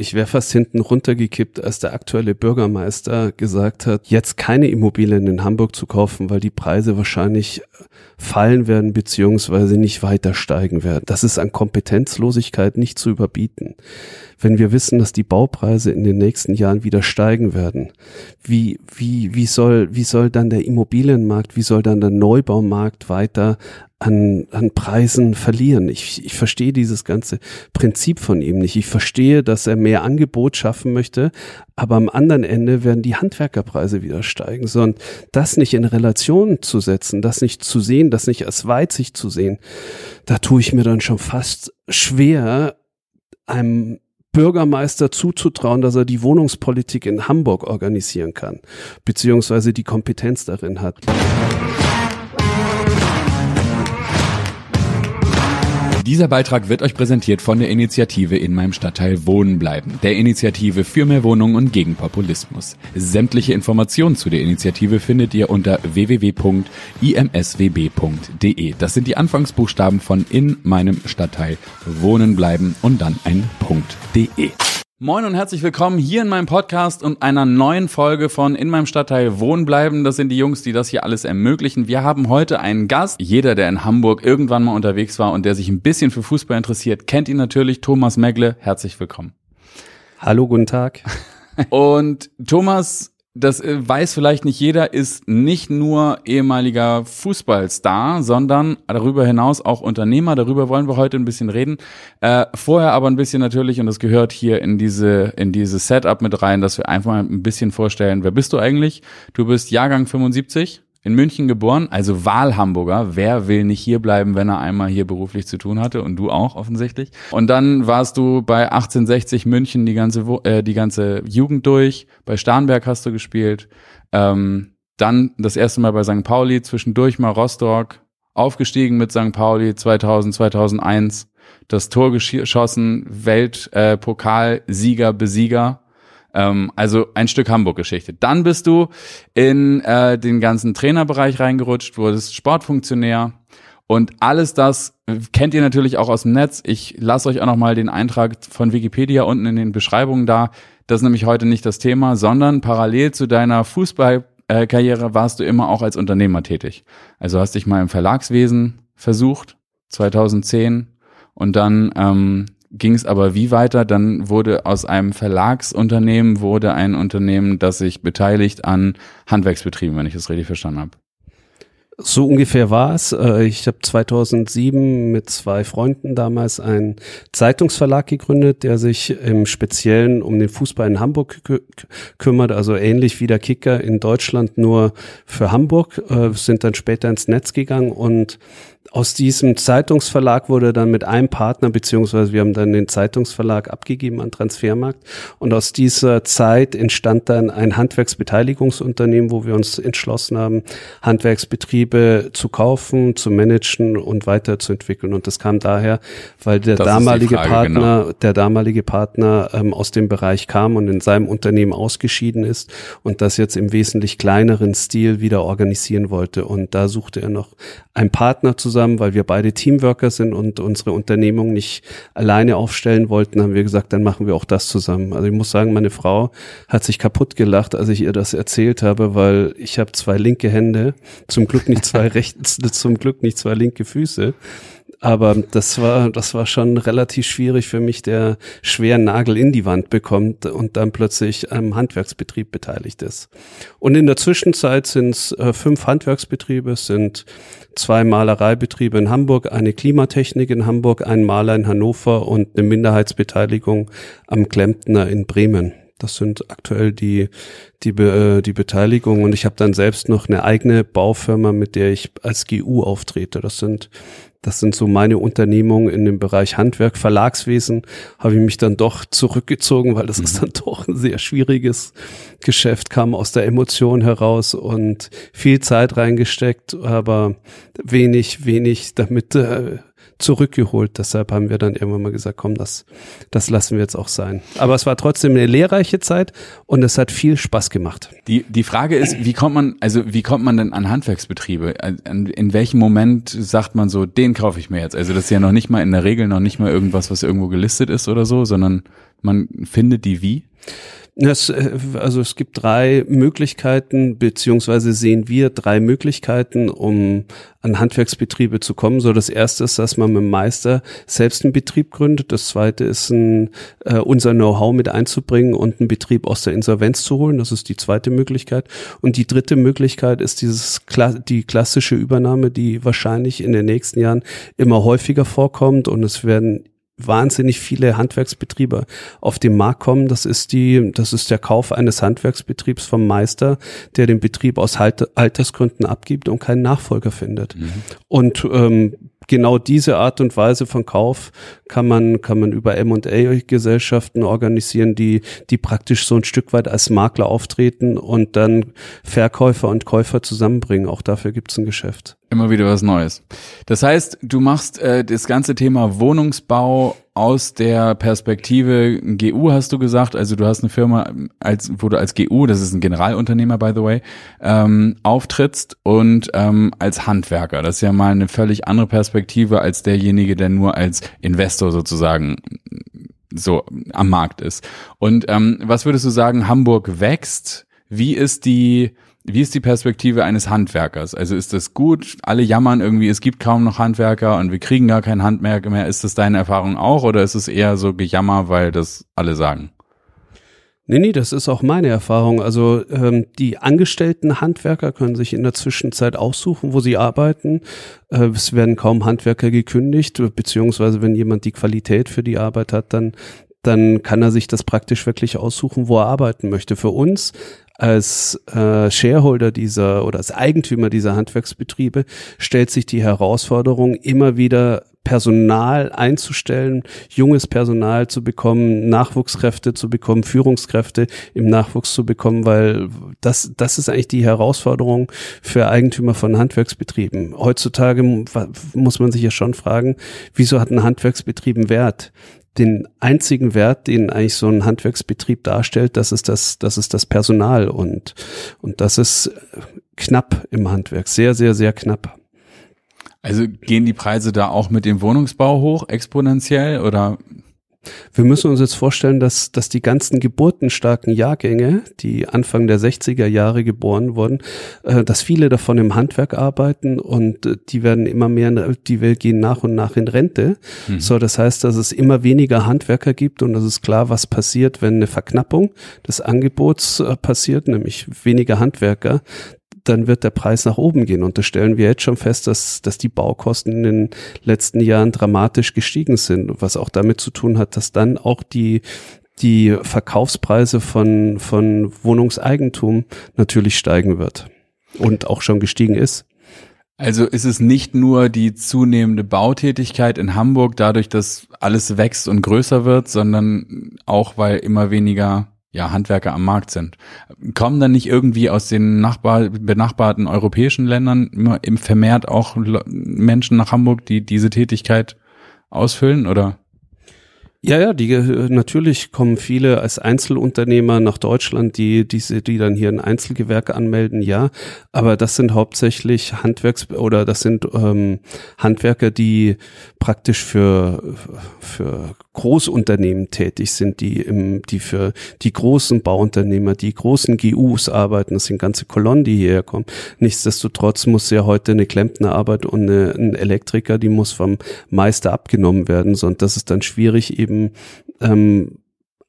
ich wäre fast hinten runtergekippt, als der aktuelle Bürgermeister gesagt hat, jetzt keine Immobilien in Hamburg zu kaufen, weil die Preise wahrscheinlich fallen werden beziehungsweise nicht weiter steigen werden. Das ist an Kompetenzlosigkeit nicht zu überbieten. Wenn wir wissen, dass die Baupreise in den nächsten Jahren wieder steigen werden, wie, wie, wie soll, wie soll dann der Immobilienmarkt, wie soll dann der Neubaumarkt weiter an, an Preisen verlieren. Ich, ich verstehe dieses ganze Prinzip von ihm nicht. Ich verstehe, dass er mehr Angebot schaffen möchte, aber am anderen Ende werden die Handwerkerpreise wieder steigen. So, und das nicht in Relation zu setzen, das nicht zu sehen, das nicht als Weitsicht zu sehen, da tue ich mir dann schon fast schwer, einem Bürgermeister zuzutrauen, dass er die Wohnungspolitik in Hamburg organisieren kann, beziehungsweise die Kompetenz darin hat. Dieser Beitrag wird euch präsentiert von der Initiative in meinem Stadtteil Wohnen bleiben, der Initiative für mehr Wohnungen und gegen Populismus. Sämtliche Informationen zu der Initiative findet ihr unter www.imswb.de. Das sind die Anfangsbuchstaben von in meinem Stadtteil Wohnen bleiben und dann ein Punkt.de. Moin und herzlich willkommen hier in meinem Podcast und einer neuen Folge von In meinem Stadtteil Wohnen bleiben. Das sind die Jungs, die das hier alles ermöglichen. Wir haben heute einen Gast. Jeder, der in Hamburg irgendwann mal unterwegs war und der sich ein bisschen für Fußball interessiert, kennt ihn natürlich. Thomas Megle, herzlich willkommen. Hallo, guten Tag. Und Thomas das äh, weiß vielleicht nicht jeder, ist nicht nur ehemaliger Fußballstar, sondern darüber hinaus auch Unternehmer. Darüber wollen wir heute ein bisschen reden. Äh, vorher aber ein bisschen natürlich, und das gehört hier in diese, in dieses Setup mit rein, dass wir einfach mal ein bisschen vorstellen, wer bist du eigentlich? Du bist Jahrgang 75 in München geboren, also Wahlhamburger. Wer will nicht hier bleiben, wenn er einmal hier beruflich zu tun hatte? Und du auch offensichtlich. Und dann warst du bei 1860 München die ganze, äh, die ganze Jugend durch. Bei Starnberg hast du gespielt. Ähm, dann das erste Mal bei St. Pauli, zwischendurch mal Rostock. Aufgestiegen mit St. Pauli 2000, 2001. Das Tor geschossen, Weltpokal-Sieger, äh, Besieger ähm, also ein Stück Hamburg-Geschichte. Dann bist du in äh, den ganzen Trainerbereich reingerutscht, wurdest Sportfunktionär und alles das kennt ihr natürlich auch aus dem Netz. Ich lasse euch auch nochmal den Eintrag von Wikipedia unten in den Beschreibungen da. Das ist nämlich heute nicht das Thema, sondern parallel zu deiner Fußballkarriere warst du immer auch als Unternehmer tätig. Also hast dich mal im Verlagswesen versucht, 2010 und dann ähm, ging es aber wie weiter? Dann wurde aus einem Verlagsunternehmen wurde ein Unternehmen, das sich beteiligt an Handwerksbetrieben, wenn ich das richtig verstanden habe. So ungefähr war es. Äh, ich habe 2007 mit zwei Freunden damals einen Zeitungsverlag gegründet, der sich im Speziellen um den Fußball in Hamburg kümmert, also ähnlich wie der Kicker in Deutschland nur für Hamburg, äh, sind dann später ins Netz gegangen und aus diesem Zeitungsverlag wurde dann mit einem Partner, beziehungsweise wir haben dann den Zeitungsverlag abgegeben an Transfermarkt. Und aus dieser Zeit entstand dann ein Handwerksbeteiligungsunternehmen, wo wir uns entschlossen haben, Handwerksbetriebe zu kaufen, zu managen und weiterzuentwickeln. Und das kam daher, weil der das damalige Frage, Partner, genau. der damalige Partner ähm, aus dem Bereich kam und in seinem Unternehmen ausgeschieden ist und das jetzt im wesentlich kleineren Stil wieder organisieren wollte. Und da suchte er noch einen Partner zusammen zusammen, weil wir beide Teamworker sind und unsere Unternehmung nicht alleine aufstellen wollten, haben wir gesagt, dann machen wir auch das zusammen. Also ich muss sagen, meine Frau hat sich kaputt gelacht, als ich ihr das erzählt habe, weil ich habe zwei linke Hände, zum Glück nicht zwei rechte, zum Glück nicht zwei linke Füße. Aber das war, das war schon relativ schwierig für mich, der schweren Nagel in die Wand bekommt und dann plötzlich am Handwerksbetrieb beteiligt ist. Und in der Zwischenzeit sind es äh, fünf Handwerksbetriebe, sind zwei Malereibetriebe in Hamburg, eine Klimatechnik in Hamburg, ein Maler in Hannover und eine Minderheitsbeteiligung am Klempner in Bremen. Das sind aktuell die, die, äh, die Beteiligung. Und ich habe dann selbst noch eine eigene Baufirma, mit der ich als GU auftrete. Das sind das sind so meine Unternehmungen in dem Bereich Handwerk, Verlagswesen. Habe ich mich dann doch zurückgezogen, weil das mhm. ist dann doch ein sehr schwieriges Geschäft, kam aus der Emotion heraus und viel Zeit reingesteckt, aber wenig, wenig damit äh, zurückgeholt. Deshalb haben wir dann irgendwann mal gesagt, komm, das, das lassen wir jetzt auch sein. Aber es war trotzdem eine lehrreiche Zeit und es hat viel Spaß gemacht. Die, die Frage ist, wie kommt man, also wie kommt man denn an Handwerksbetriebe? In welchem Moment sagt man so, den kaufe ich mir jetzt? Also das ist ja noch nicht mal in der Regel noch nicht mal irgendwas, was irgendwo gelistet ist oder so, sondern man findet die wie? Es, äh, also es gibt drei Möglichkeiten, beziehungsweise sehen wir drei Möglichkeiten, um an Handwerksbetriebe zu kommen. So das erste ist, dass man mit dem Meister selbst einen Betrieb gründet. Das zweite ist, ein, äh, unser Know-how mit einzubringen und einen Betrieb aus der Insolvenz zu holen. Das ist die zweite Möglichkeit. Und die dritte Möglichkeit ist dieses die klassische Übernahme, die wahrscheinlich in den nächsten Jahren immer häufiger vorkommt und es werden wahnsinnig viele Handwerksbetriebe auf den Markt kommen. Das ist die, das ist der Kauf eines Handwerksbetriebs vom Meister, der den Betrieb aus Altersgründen abgibt und keinen Nachfolger findet. Mhm. Und ähm, genau diese Art und Weise von Kauf kann man, kann man über M&A-Gesellschaften organisieren, die, die praktisch so ein Stück weit als Makler auftreten und dann Verkäufer und Käufer zusammenbringen. Auch dafür gibt es ein Geschäft. Immer wieder was Neues. Das heißt, du machst äh, das ganze Thema Wohnungsbau aus der Perspektive GU, hast du gesagt. Also du hast eine Firma, als, wo du als GU, das ist ein Generalunternehmer, by the way, ähm, auftrittst und ähm, als Handwerker. Das ist ja mal eine völlig andere Perspektive als derjenige, der nur als Investor sozusagen so am Markt ist. Und ähm, was würdest du sagen, Hamburg wächst? Wie ist die wie ist die Perspektive eines Handwerkers? Also ist das gut? Alle jammern irgendwie, es gibt kaum noch Handwerker und wir kriegen gar keinen Handwerker mehr. Ist das deine Erfahrung auch oder ist es eher so Gejammer, weil das alle sagen? Nee, nee, das ist auch meine Erfahrung. Also ähm, die angestellten Handwerker können sich in der Zwischenzeit aussuchen, wo sie arbeiten. Äh, es werden kaum Handwerker gekündigt, beziehungsweise wenn jemand die Qualität für die Arbeit hat, dann dann kann er sich das praktisch wirklich aussuchen, wo er arbeiten möchte. Für uns als äh, Shareholder dieser oder als Eigentümer dieser Handwerksbetriebe stellt sich die Herausforderung, immer wieder Personal einzustellen, junges Personal zu bekommen, Nachwuchskräfte zu bekommen, Führungskräfte im Nachwuchs zu bekommen, weil das, das ist eigentlich die Herausforderung für Eigentümer von Handwerksbetrieben. Heutzutage muss man sich ja schon fragen, wieso hat ein Handwerksbetrieb einen Wert? Den einzigen Wert, den eigentlich so ein Handwerksbetrieb darstellt, das ist das, das ist das Personal und, und das ist knapp im Handwerk, sehr, sehr, sehr knapp. Also gehen die Preise da auch mit dem Wohnungsbau hoch, exponentiell oder wir müssen uns jetzt vorstellen, dass, dass die ganzen geburtenstarken Jahrgänge, die Anfang der 60er Jahre geboren wurden, äh, dass viele davon im Handwerk arbeiten und äh, die werden immer mehr, die gehen nach und nach in Rente. Mhm. So, das heißt, dass es immer weniger Handwerker gibt und es ist klar, was passiert, wenn eine Verknappung des Angebots äh, passiert, nämlich weniger Handwerker dann wird der Preis nach oben gehen. Und da stellen wir jetzt schon fest, dass, dass die Baukosten in den letzten Jahren dramatisch gestiegen sind, was auch damit zu tun hat, dass dann auch die, die Verkaufspreise von, von Wohnungseigentum natürlich steigen wird und auch schon gestiegen ist. Also ist es nicht nur die zunehmende Bautätigkeit in Hamburg dadurch, dass alles wächst und größer wird, sondern auch weil immer weniger ja, Handwerker am Markt sind. Kommen dann nicht irgendwie aus den Nachbar benachbarten europäischen Ländern immer im vermehrt auch Menschen nach Hamburg, die diese Tätigkeit ausfüllen oder? Ja, ja, die natürlich kommen viele als Einzelunternehmer nach Deutschland, die diese, die dann hier ein Einzelgewerke anmelden, ja. Aber das sind hauptsächlich Handwerks oder das sind ähm, Handwerker, die praktisch für für Großunternehmen tätig sind, die im, die für die großen Bauunternehmer, die großen GUs arbeiten. Das sind ganze Kolonnen, die hierher kommen. Nichtsdestotrotz muss ja heute eine Klempnerarbeit und eine, ein Elektriker, die muss vom Meister abgenommen werden, sondern das ist dann schwierig eben ähm,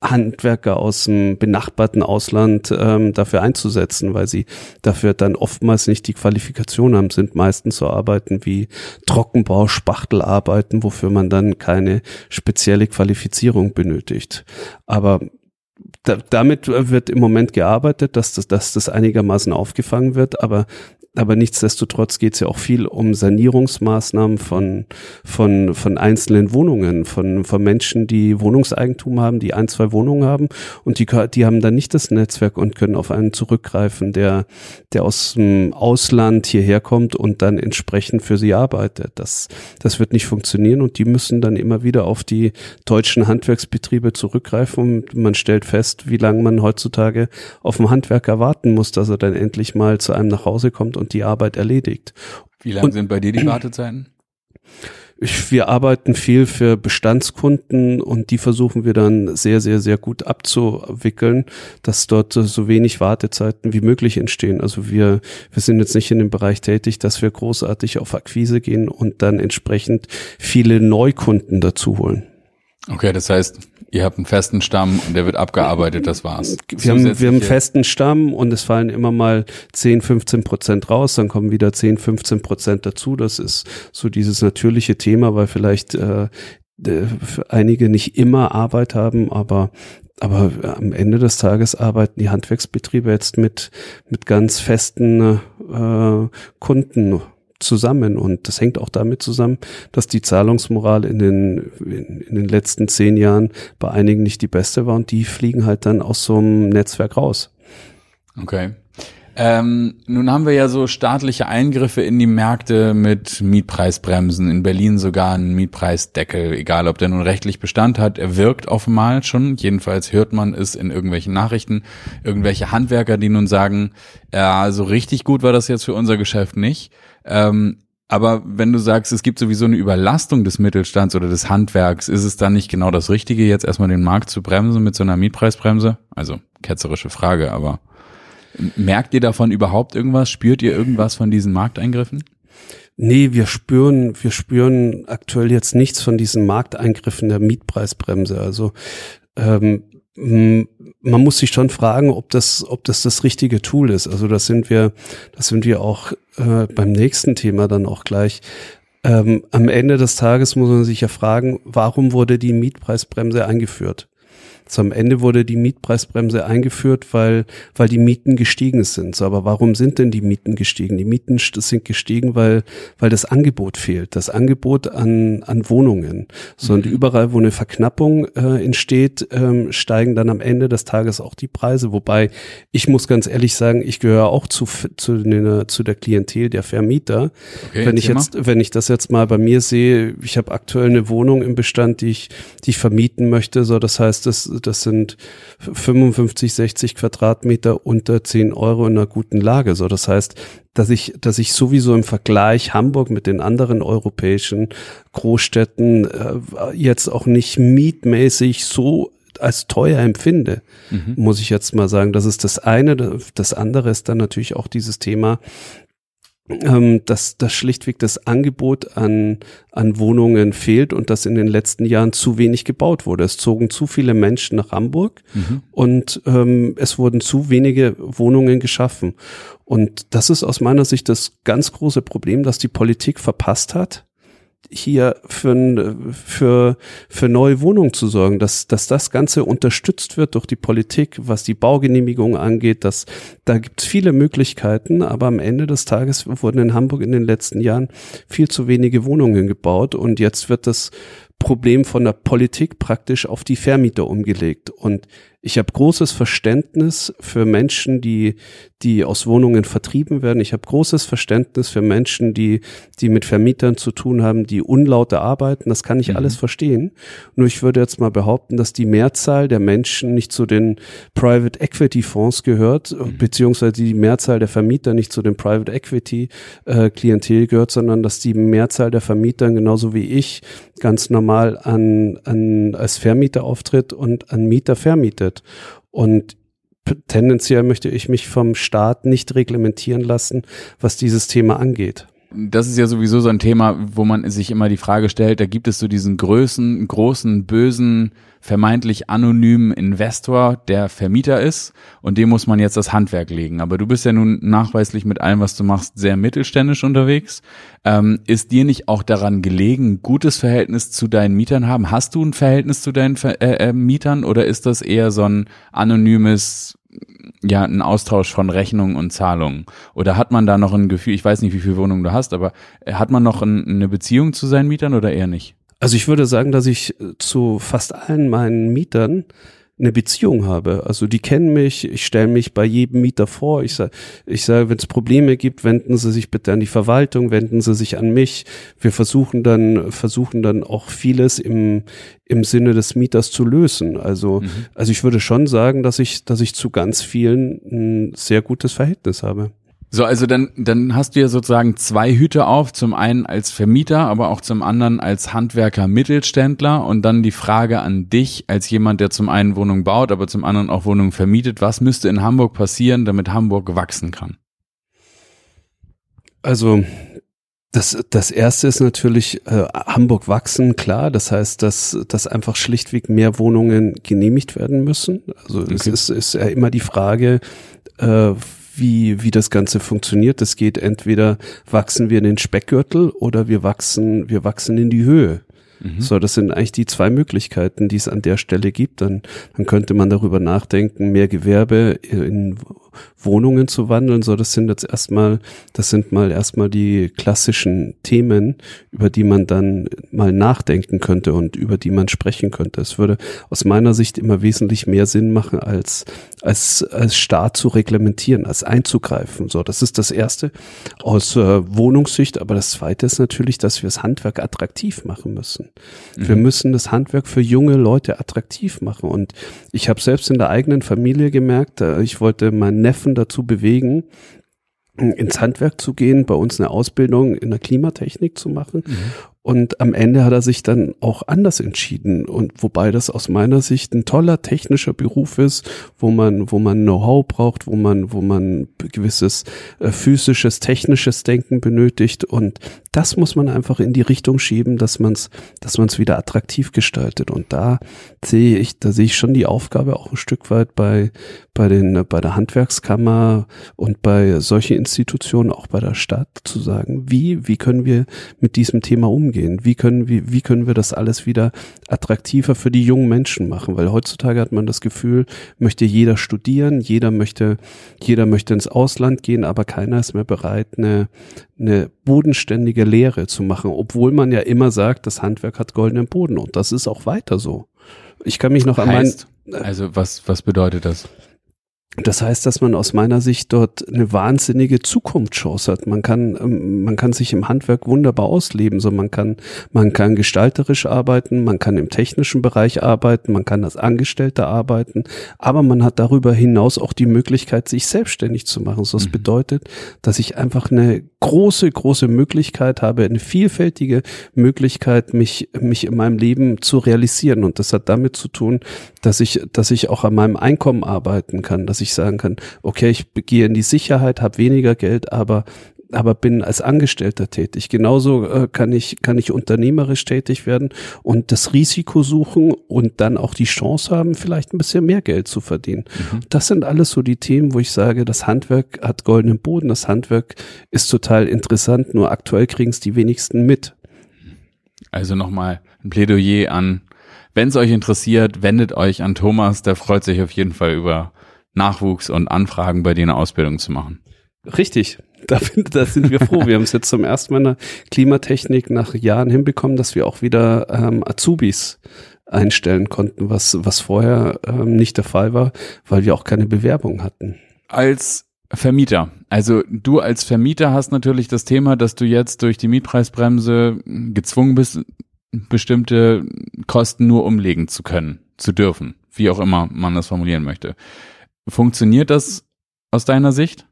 Handwerker aus dem benachbarten Ausland ähm, dafür einzusetzen, weil sie dafür dann oftmals nicht die Qualifikation haben, sind meistens so Arbeiten wie Trockenbau, Spachtelarbeiten, wofür man dann keine spezielle Qualifizierung benötigt. Aber da, damit wird im Moment gearbeitet, dass das, dass das einigermaßen aufgefangen wird, aber aber nichtsdestotrotz geht es ja auch viel um Sanierungsmaßnahmen von, von, von einzelnen Wohnungen, von, von Menschen, die Wohnungseigentum haben, die ein, zwei Wohnungen haben und die, die haben dann nicht das Netzwerk und können auf einen zurückgreifen, der, der aus dem Ausland hierher kommt und dann entsprechend für sie arbeitet. Das, das wird nicht funktionieren und die müssen dann immer wieder auf die deutschen Handwerksbetriebe zurückgreifen und man stellt fest, wie lange man heutzutage auf den Handwerker warten muss, dass er dann endlich mal zu einem nach Hause kommt und die Arbeit erledigt. Wie lange sind bei dir die Wartezeiten? wir arbeiten viel für Bestandskunden und die versuchen wir dann sehr, sehr, sehr gut abzuwickeln, dass dort so wenig Wartezeiten wie möglich entstehen. Also wir, wir sind jetzt nicht in dem Bereich tätig, dass wir großartig auf Akquise gehen und dann entsprechend viele Neukunden dazu holen. Okay, das heißt, ihr habt einen festen Stamm und der wird abgearbeitet, das war's. Wir haben, wir haben einen festen Stamm und es fallen immer mal 10, 15 Prozent raus, dann kommen wieder 10, 15 Prozent dazu. Das ist so dieses natürliche Thema, weil vielleicht äh, einige nicht immer Arbeit haben, aber aber am Ende des Tages arbeiten die Handwerksbetriebe jetzt mit mit ganz festen äh, Kunden zusammen. Und das hängt auch damit zusammen, dass die Zahlungsmoral in den, in, in, den letzten zehn Jahren bei einigen nicht die beste war und die fliegen halt dann aus so einem Netzwerk raus. Okay. Ähm, nun haben wir ja so staatliche Eingriffe in die Märkte mit Mietpreisbremsen, in Berlin sogar einen Mietpreisdeckel, egal ob der nun rechtlich Bestand hat, er wirkt offenmal schon, jedenfalls hört man es in irgendwelchen Nachrichten, irgendwelche Handwerker, die nun sagen, ja, so richtig gut war das jetzt für unser Geschäft nicht. Ähm, aber wenn du sagst, es gibt sowieso eine Überlastung des Mittelstands oder des Handwerks, ist es dann nicht genau das Richtige, jetzt erstmal den Markt zu bremsen mit so einer Mietpreisbremse? Also ketzerische Frage, aber merkt ihr davon überhaupt irgendwas? Spürt ihr irgendwas von diesen Markteingriffen? Nee, wir spüren, wir spüren aktuell jetzt nichts von diesen Markteingriffen der Mietpreisbremse. Also ähm, man muss sich schon fragen, ob das, ob das das richtige Tool ist. Also das sind wir, das sind wir auch äh, beim nächsten Thema dann auch gleich. Ähm, am Ende des Tages muss man sich ja fragen, warum wurde die Mietpreisbremse eingeführt? Am Ende wurde die Mietpreisbremse eingeführt, weil, weil die Mieten gestiegen sind. So, aber warum sind denn die Mieten gestiegen? Die Mieten sind gestiegen, weil, weil das Angebot fehlt. Das Angebot an, an Wohnungen. So, und mhm. überall, wo eine Verknappung äh, entsteht, ähm, steigen dann am Ende des Tages auch die Preise. Wobei ich muss ganz ehrlich sagen, ich gehöre auch zu, zu, ne, zu der Klientel der Vermieter. Okay, wenn ich jetzt, wenn ich das jetzt mal bei mir sehe, ich habe aktuell eine Wohnung im Bestand, die ich, die ich vermieten möchte. So, das heißt, das das sind 55, 60 Quadratmeter unter 10 Euro in einer guten Lage. So, das heißt, dass ich, dass ich sowieso im Vergleich Hamburg mit den anderen europäischen Großstädten äh, jetzt auch nicht mietmäßig so als teuer empfinde, mhm. muss ich jetzt mal sagen. Das ist das eine. Das andere ist dann natürlich auch dieses Thema, ähm, dass, dass schlichtweg das Angebot an, an Wohnungen fehlt und dass in den letzten Jahren zu wenig gebaut wurde. Es zogen zu viele Menschen nach Hamburg mhm. und ähm, es wurden zu wenige Wohnungen geschaffen. Und das ist aus meiner Sicht das ganz große Problem, dass die Politik verpasst hat, hier für, für, für neue Wohnungen zu sorgen, dass, dass das Ganze unterstützt wird durch die Politik, was die Baugenehmigung angeht. Dass, da gibt es viele Möglichkeiten, aber am Ende des Tages wurden in Hamburg in den letzten Jahren viel zu wenige Wohnungen gebaut und jetzt wird das Problem von der Politik praktisch auf die Vermieter umgelegt. Und ich habe großes Verständnis für Menschen, die, die aus Wohnungen vertrieben werden. Ich habe großes Verständnis für Menschen, die, die mit Vermietern zu tun haben, die unlauter arbeiten. Das kann ich mhm. alles verstehen. Nur ich würde jetzt mal behaupten, dass die Mehrzahl der Menschen nicht zu den Private Equity Fonds gehört, mhm. beziehungsweise die Mehrzahl der Vermieter nicht zu den Private Equity äh, Klientel gehört, sondern dass die Mehrzahl der Vermieter genauso wie ich ganz normal an, an als Vermieter auftritt und an Mieter vermietet wird. Und tendenziell möchte ich mich vom Staat nicht reglementieren lassen, was dieses Thema angeht. Das ist ja sowieso so ein Thema, wo man sich immer die Frage stellt, da gibt es so diesen größten, großen, bösen, vermeintlich anonymen Investor, der Vermieter ist und dem muss man jetzt das Handwerk legen. Aber du bist ja nun nachweislich mit allem, was du machst, sehr mittelständisch unterwegs. Ähm, ist dir nicht auch daran gelegen, gutes Verhältnis zu deinen Mietern haben? Hast du ein Verhältnis zu deinen Ver äh, äh, Mietern oder ist das eher so ein anonymes ja, ein Austausch von Rechnungen und Zahlungen? Oder hat man da noch ein Gefühl, ich weiß nicht, wie viele Wohnungen du hast, aber äh, hat man noch ein, eine Beziehung zu seinen Mietern oder eher nicht? Also ich würde sagen, dass ich zu fast allen meinen Mietern eine Beziehung habe. Also die kennen mich, ich stelle mich bei jedem Mieter vor. Ich sage, ich sage, wenn es Probleme gibt, wenden Sie sich bitte an die Verwaltung, wenden Sie sich an mich. Wir versuchen dann, versuchen dann auch vieles im, im Sinne des Mieters zu lösen. Also, mhm. also ich würde schon sagen, dass ich, dass ich zu ganz vielen ein sehr gutes Verhältnis habe. So, also dann, dann hast du ja sozusagen zwei Hüte auf, zum einen als Vermieter, aber auch zum anderen als Handwerker Mittelständler und dann die Frage an dich als jemand, der zum einen Wohnungen baut, aber zum anderen auch Wohnungen vermietet. Was müsste in Hamburg passieren, damit Hamburg wachsen kann? Also das, das erste ist natürlich äh, Hamburg wachsen, klar. Das heißt, dass, dass einfach schlichtweg mehr Wohnungen genehmigt werden müssen. Also okay. es ist, ist ja immer die Frage, äh, wie, wie das Ganze funktioniert. Es geht entweder wachsen wir in den Speckgürtel oder wir wachsen, wir wachsen in die Höhe. Mhm. So, das sind eigentlich die zwei Möglichkeiten, die es an der Stelle gibt. Dann, dann könnte man darüber nachdenken, mehr Gewerbe in Wohnungen zu wandeln. So, das sind jetzt erstmal, das sind mal erstmal die klassischen Themen, über die man dann mal nachdenken könnte und über die man sprechen könnte. Es würde aus meiner Sicht immer wesentlich mehr Sinn machen, als, als, als Staat zu reglementieren, als einzugreifen. So, das ist das erste aus äh, Wohnungssicht. Aber das zweite ist natürlich, dass wir das Handwerk attraktiv machen müssen. Mhm. Wir müssen das Handwerk für junge Leute attraktiv machen. Und ich habe selbst in der eigenen Familie gemerkt, äh, ich wollte meinen Neffen dazu bewegen, ins Handwerk zu gehen, bei uns eine Ausbildung in der Klimatechnik zu machen. Mhm. Und am Ende hat er sich dann auch anders entschieden. Und wobei das aus meiner Sicht ein toller technischer Beruf ist, wo man, wo man Know-how braucht, wo man, wo man gewisses äh, physisches, technisches Denken benötigt. Und das muss man einfach in die Richtung schieben, dass man es, dass man es wieder attraktiv gestaltet. Und da sehe ich, da sehe ich schon die Aufgabe auch ein Stück weit bei, bei den, bei der Handwerkskammer und bei solchen Institutionen, auch bei der Stadt, zu sagen, wie, wie können wir mit diesem Thema umgehen? umgehen? Wie können, wie, wie können wir das alles wieder attraktiver für die jungen Menschen machen? Weil heutzutage hat man das Gefühl, möchte jeder studieren, jeder möchte, jeder möchte ins Ausland gehen, aber keiner ist mehr bereit, eine, eine bodenständige Lehre zu machen, obwohl man ja immer sagt, das Handwerk hat goldenen Boden und das ist auch weiter so. Ich kann mich noch heißt, an mein, also was, was bedeutet das? Das heißt, dass man aus meiner Sicht dort eine wahnsinnige Zukunftschance hat. Man kann, ähm, man kann sich im Handwerk wunderbar ausleben. So, man kann, man kann gestalterisch arbeiten, man kann im technischen Bereich arbeiten, man kann als Angestellter arbeiten, aber man hat darüber hinaus auch die Möglichkeit, sich selbstständig zu machen. So, das mhm. bedeutet, dass ich einfach eine große, große Möglichkeit habe, eine vielfältige Möglichkeit, mich, mich in meinem Leben zu realisieren. Und das hat damit zu tun, dass ich, dass ich auch an meinem Einkommen arbeiten kann, dass ich sagen kann, okay, ich gehe in die Sicherheit, habe weniger Geld, aber aber bin als Angestellter tätig. Genauso äh, kann ich kann ich unternehmerisch tätig werden und das Risiko suchen und dann auch die Chance haben, vielleicht ein bisschen mehr Geld zu verdienen. Mhm. Das sind alles so die Themen, wo ich sage, das Handwerk hat goldenen Boden, das Handwerk ist total interessant, nur aktuell kriegen es die wenigsten mit. Also nochmal ein Plädoyer an, wenn es euch interessiert, wendet euch an Thomas, der freut sich auf jeden Fall über Nachwuchs und Anfragen, bei denen Ausbildung zu machen. Richtig. Da, da sind wir froh. Wir haben es jetzt zum ersten Mal in der Klimatechnik nach Jahren hinbekommen, dass wir auch wieder ähm, Azubis einstellen konnten, was, was vorher ähm, nicht der Fall war, weil wir auch keine Bewerbung hatten. Als Vermieter. Also du als Vermieter hast natürlich das Thema, dass du jetzt durch die Mietpreisbremse gezwungen bist, bestimmte Kosten nur umlegen zu können, zu dürfen, wie auch immer man das formulieren möchte. Funktioniert das aus deiner Sicht?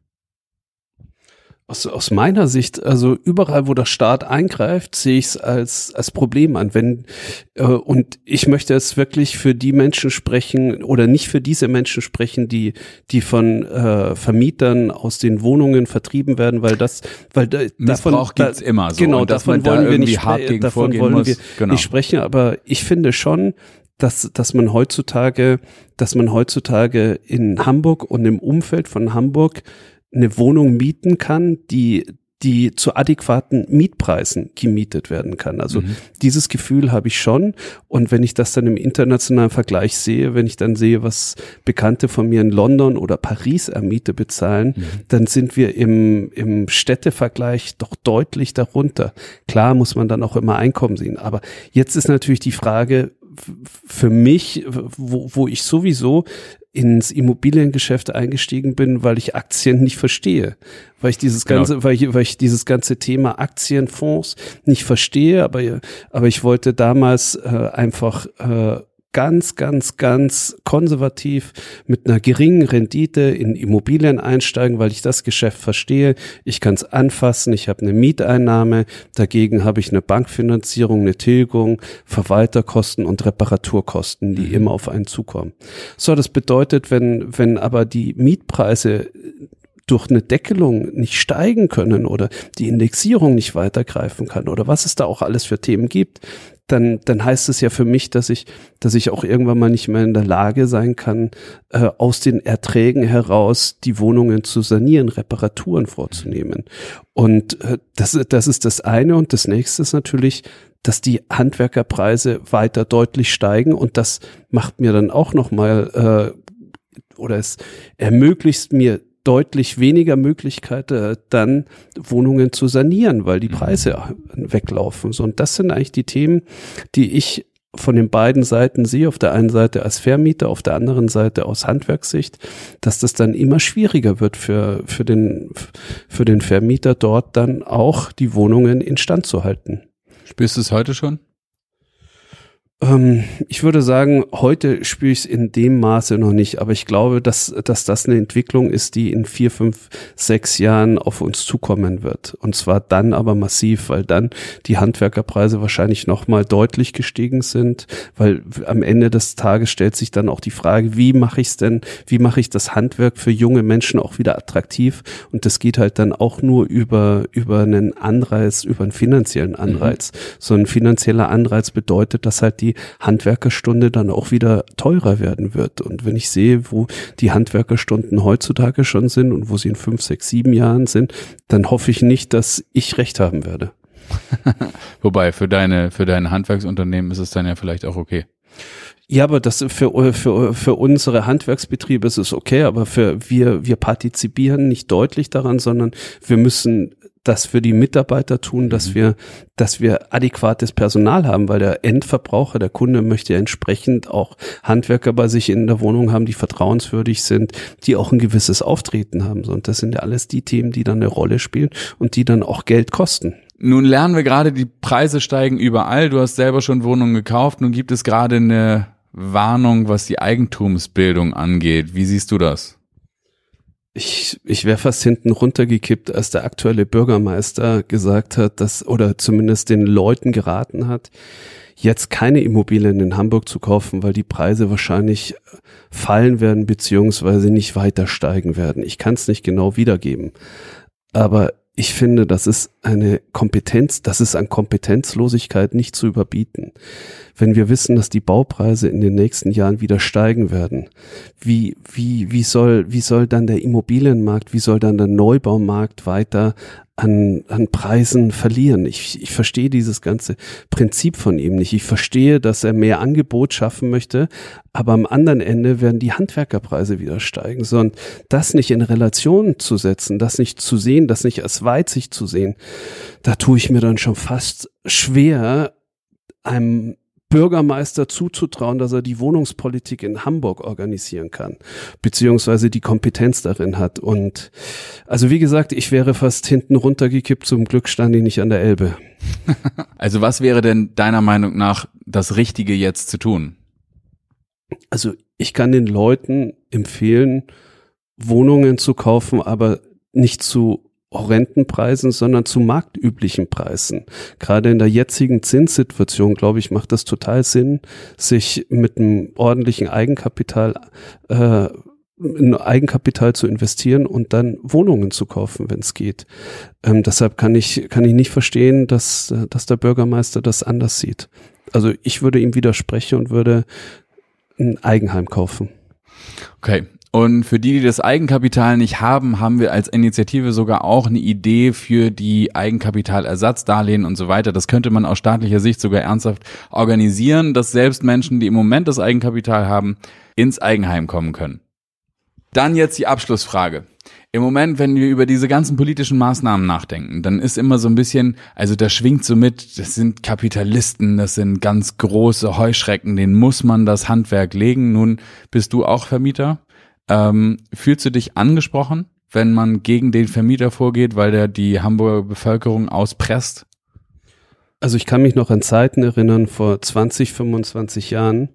Aus, aus meiner Sicht, also überall, wo der Staat eingreift, sehe ich es als, als Problem an. Wenn, äh, und ich möchte jetzt wirklich für die Menschen sprechen oder nicht für diese Menschen sprechen, die, die von äh, Vermietern aus den Wohnungen vertrieben werden, weil das, weil da, Missbrauch davon, gibt's immer so. Genau, davon wollen da wir nicht, hart gegen davon wollen muss. wir genau. nicht sprechen, aber ich finde schon, dass, dass man heutzutage, dass man heutzutage in Hamburg und im Umfeld von Hamburg eine Wohnung mieten kann, die die zu adäquaten Mietpreisen gemietet werden kann. Also mhm. dieses Gefühl habe ich schon. Und wenn ich das dann im internationalen Vergleich sehe, wenn ich dann sehe, was Bekannte von mir in London oder Paris an Miete bezahlen, mhm. dann sind wir im, im Städtevergleich doch deutlich darunter. Klar muss man dann auch immer Einkommen sehen. Aber jetzt ist natürlich die Frage, für mich, wo, wo ich sowieso ins Immobiliengeschäft eingestiegen bin, weil ich Aktien nicht verstehe, weil ich dieses genau. ganze, weil ich, weil ich dieses ganze Thema Aktienfonds nicht verstehe, aber aber ich wollte damals äh, einfach äh, ganz, ganz, ganz konservativ mit einer geringen Rendite in Immobilien einsteigen, weil ich das Geschäft verstehe. Ich kann es anfassen, ich habe eine Mieteinnahme, dagegen habe ich eine Bankfinanzierung, eine Tilgung, Verwalterkosten und Reparaturkosten, die mhm. immer auf einen zukommen. So, das bedeutet, wenn, wenn aber die Mietpreise durch eine Deckelung nicht steigen können oder die Indexierung nicht weitergreifen kann oder was es da auch alles für Themen gibt, dann, dann heißt es ja für mich, dass ich, dass ich auch irgendwann mal nicht mehr in der Lage sein kann, äh, aus den Erträgen heraus die Wohnungen zu sanieren, Reparaturen vorzunehmen. Und äh, das, das ist das eine. Und das nächste ist natürlich, dass die Handwerkerpreise weiter deutlich steigen. Und das macht mir dann auch nochmal äh, oder es ermöglicht mir deutlich weniger Möglichkeit, äh, dann Wohnungen zu sanieren, weil die mhm. Preise weglaufen. So, und das sind eigentlich die Themen, die ich von den beiden Seiten sehe, auf der einen Seite als Vermieter, auf der anderen Seite aus Handwerkssicht, dass das dann immer schwieriger wird für, für, den, für den Vermieter dort dann auch die Wohnungen instand zu halten. Spürst du es heute schon? Ähm, ich würde sagen, heute spüre ich es in dem Maße noch nicht, aber ich glaube, dass, dass das eine Entwicklung ist, die in vier, fünf, sechs Jahren auf uns zukommen wird. Und zwar dann aber massiv, weil dann die Handwerkerpreise wahrscheinlich nochmal deutlich gestiegen sind, weil am Ende des Tages stellt sich dann auch die Frage, wie mache ich es denn, wie mache ich das Handwerk für junge Menschen auch wieder attraktiv? Und das geht halt dann auch nur über, über einen Anreiz, über einen finanziellen Anreiz. Mhm. So ein finanzieller Anreiz bedeutet, dass halt die die Handwerkerstunde dann auch wieder teurer werden wird. Und wenn ich sehe, wo die Handwerkerstunden heutzutage schon sind und wo sie in fünf, sechs, sieben Jahren sind, dann hoffe ich nicht, dass ich recht haben werde. Wobei, für deine, für dein Handwerksunternehmen ist es dann ja vielleicht auch okay. Ja, aber das für, für, für unsere Handwerksbetriebe ist es okay, aber für wir, wir partizipieren nicht deutlich daran, sondern wir müssen das für die Mitarbeiter tun, dass mhm. wir, dass wir adäquates Personal haben, weil der Endverbraucher, der Kunde möchte ja entsprechend auch Handwerker bei sich in der Wohnung haben, die vertrauenswürdig sind, die auch ein gewisses Auftreten haben. Und das sind ja alles die Themen, die dann eine Rolle spielen und die dann auch Geld kosten. Nun lernen wir gerade, die Preise steigen überall. Du hast selber schon Wohnungen gekauft. Nun gibt es gerade eine Warnung, was die Eigentumsbildung angeht. Wie siehst du das? Ich, ich wäre fast hinten runtergekippt, als der aktuelle Bürgermeister gesagt hat, dass, oder zumindest den Leuten geraten hat, jetzt keine Immobilien in Hamburg zu kaufen, weil die Preise wahrscheinlich fallen werden, beziehungsweise nicht weiter steigen werden. Ich kann es nicht genau wiedergeben. Aber ich finde, das ist eine Kompetenz, das ist an Kompetenzlosigkeit nicht zu überbieten. Wenn wir wissen, dass die Baupreise in den nächsten Jahren wieder steigen werden, wie, wie, wie soll, wie soll dann der Immobilienmarkt, wie soll dann der Neubaumarkt weiter an, an Preisen verlieren. Ich, ich verstehe dieses ganze Prinzip von ihm nicht. Ich verstehe, dass er mehr Angebot schaffen möchte, aber am anderen Ende werden die Handwerkerpreise wieder steigen. So, und das nicht in Relation zu setzen, das nicht zu sehen, das nicht als Weitsicht zu sehen, da tue ich mir dann schon fast schwer, einem Bürgermeister zuzutrauen, dass er die Wohnungspolitik in Hamburg organisieren kann, beziehungsweise die Kompetenz darin hat. Und also wie gesagt, ich wäre fast hinten runtergekippt, zum Glück stand ich nicht an der Elbe. Also was wäre denn deiner Meinung nach das Richtige jetzt zu tun? Also ich kann den Leuten empfehlen, Wohnungen zu kaufen, aber nicht zu horrenden Preisen, sondern zu marktüblichen Preisen. Gerade in der jetzigen Zinssituation, glaube ich, macht das total Sinn, sich mit einem ordentlichen Eigenkapital äh, in Eigenkapital zu investieren und dann Wohnungen zu kaufen, wenn es geht. Ähm, deshalb kann ich kann ich nicht verstehen, dass dass der Bürgermeister das anders sieht. Also ich würde ihm widersprechen und würde ein Eigenheim kaufen. Okay, und für die, die das Eigenkapital nicht haben, haben wir als Initiative sogar auch eine Idee für die Eigenkapitalersatzdarlehen und so weiter. Das könnte man aus staatlicher Sicht sogar ernsthaft organisieren, dass selbst Menschen, die im Moment das Eigenkapital haben, ins Eigenheim kommen können. Dann jetzt die Abschlussfrage. Im Moment, wenn wir über diese ganzen politischen Maßnahmen nachdenken, dann ist immer so ein bisschen, also da schwingt so mit, das sind Kapitalisten, das sind ganz große Heuschrecken, denen muss man das Handwerk legen. Nun bist du auch Vermieter. Ähm, fühlst du dich angesprochen, wenn man gegen den Vermieter vorgeht, weil der die Hamburger Bevölkerung auspresst? Also ich kann mich noch an Zeiten erinnern, vor 20, 25 Jahren,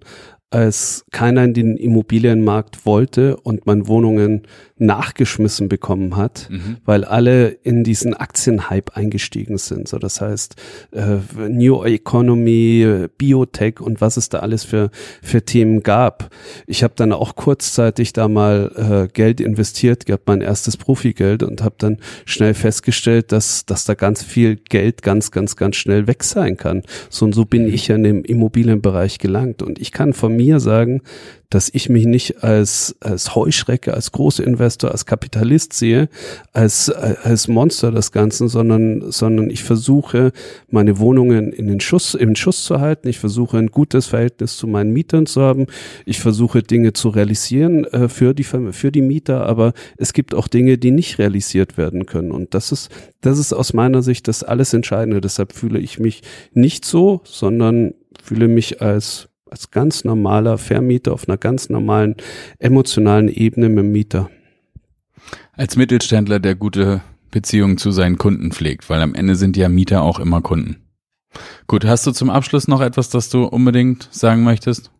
als keiner in den Immobilienmarkt wollte und man Wohnungen nachgeschmissen bekommen hat, mhm. weil alle in diesen Aktienhype eingestiegen sind. So, das heißt, äh, New Economy, Biotech und was es da alles für, für Themen gab. Ich habe dann auch kurzzeitig da mal äh, Geld investiert, gehabt mein erstes Profigeld und habe dann schnell festgestellt, dass, dass da ganz viel Geld ganz, ganz, ganz schnell weg sein kann. So und so bin mhm. ich ja in dem Immobilienbereich gelangt. Und ich kann von mir sagen, dass ich mich nicht als, als Heuschrecke, als Großinvestor, als Kapitalist sehe, als, als Monster des Ganzen, sondern, sondern ich versuche, meine Wohnungen in den Schuss, im Schuss zu halten. Ich versuche, ein gutes Verhältnis zu meinen Mietern zu haben. Ich versuche, Dinge zu realisieren äh, für die, für die Mieter, aber es gibt auch Dinge, die nicht realisiert werden können. Und das ist, das ist aus meiner Sicht das alles Entscheidende. Deshalb fühle ich mich nicht so, sondern fühle mich als als ganz normaler Vermieter auf einer ganz normalen emotionalen Ebene mit dem Mieter. Als Mittelständler, der gute Beziehungen zu seinen Kunden pflegt, weil am Ende sind ja Mieter auch immer Kunden. Gut, hast du zum Abschluss noch etwas, das du unbedingt sagen möchtest?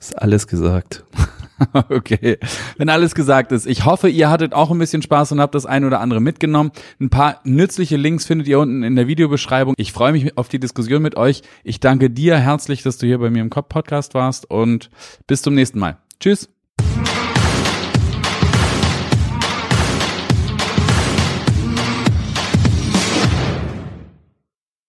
Ist alles gesagt. okay, wenn alles gesagt ist. Ich hoffe, ihr hattet auch ein bisschen Spaß und habt das ein oder andere mitgenommen. Ein paar nützliche Links findet ihr unten in der Videobeschreibung. Ich freue mich auf die Diskussion mit euch. Ich danke dir herzlich, dass du hier bei mir im Podcast warst und bis zum nächsten Mal. Tschüss.